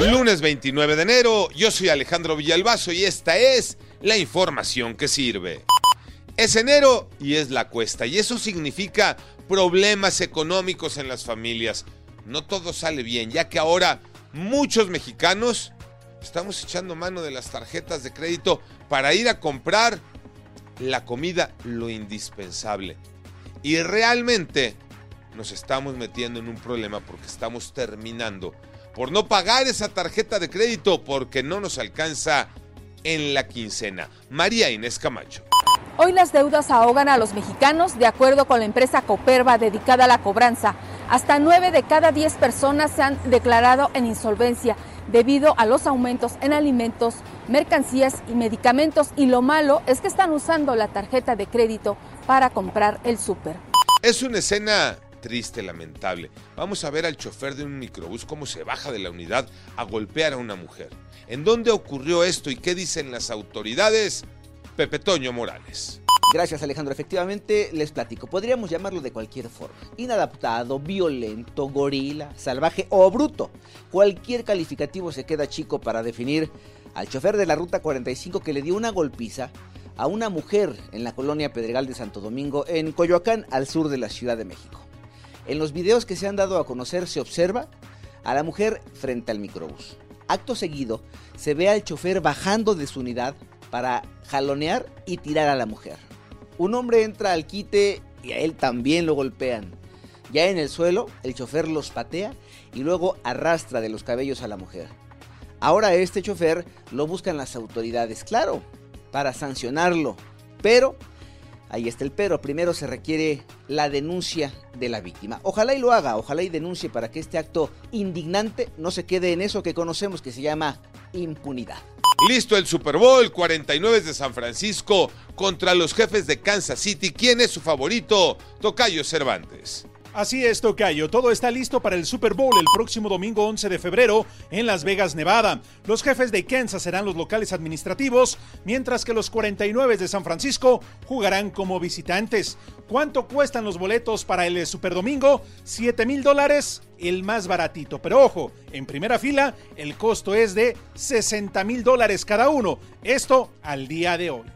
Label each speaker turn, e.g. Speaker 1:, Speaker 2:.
Speaker 1: Lunes 29 de enero, yo soy Alejandro Villalbazo y esta es la información que sirve. Es enero y es la cuesta y eso significa problemas económicos en las familias. No todo sale bien, ya que ahora muchos mexicanos estamos echando mano de las tarjetas de crédito para ir a comprar la comida, lo indispensable. Y realmente nos estamos metiendo en un problema porque estamos terminando por no pagar esa tarjeta de crédito porque no nos alcanza en la quincena. María Inés Camacho.
Speaker 2: Hoy las deudas ahogan a los mexicanos, de acuerdo con la empresa Coperva dedicada a la cobranza. Hasta nueve de cada diez personas se han declarado en insolvencia debido a los aumentos en alimentos, mercancías y medicamentos. Y lo malo es que están usando la tarjeta de crédito para comprar el súper.
Speaker 1: Es una escena triste, lamentable. Vamos a ver al chofer de un microbús cómo se baja de la unidad a golpear a una mujer. ¿En dónde ocurrió esto y qué dicen las autoridades? Pepe Toño Morales.
Speaker 3: Gracias Alejandro, efectivamente les platico, podríamos llamarlo de cualquier forma, inadaptado, violento, gorila, salvaje o bruto. Cualquier calificativo se queda chico para definir al chofer de la Ruta 45 que le dio una golpiza a una mujer en la colonia Pedregal de Santo Domingo, en Coyoacán, al sur de la Ciudad de México. En los videos que se han dado a conocer se observa a la mujer frente al microbús. Acto seguido, se ve al chofer bajando de su unidad para jalonear y tirar a la mujer. Un hombre entra al quite y a él también lo golpean. Ya en el suelo, el chofer los patea y luego arrastra de los cabellos a la mujer. Ahora este chofer lo buscan las autoridades, claro, para sancionarlo, pero Ahí está el pero. Primero se requiere la denuncia de la víctima. Ojalá y lo haga, ojalá y denuncie para que este acto indignante no se quede en eso que conocemos que se llama impunidad.
Speaker 1: Listo el Super Bowl 49 de San Francisco contra los jefes de Kansas City. ¿Quién es su favorito? Tocayo Cervantes.
Speaker 4: Así es, Tocayo. Todo está listo para el Super Bowl el próximo domingo 11 de febrero en Las Vegas, Nevada. Los jefes de Kansas serán los locales administrativos, mientras que los 49 de San Francisco jugarán como visitantes. ¿Cuánto cuestan los boletos para el Super Domingo? 7 mil dólares, el más baratito. Pero ojo, en primera fila el costo es de 60 mil dólares cada uno. Esto al día de hoy.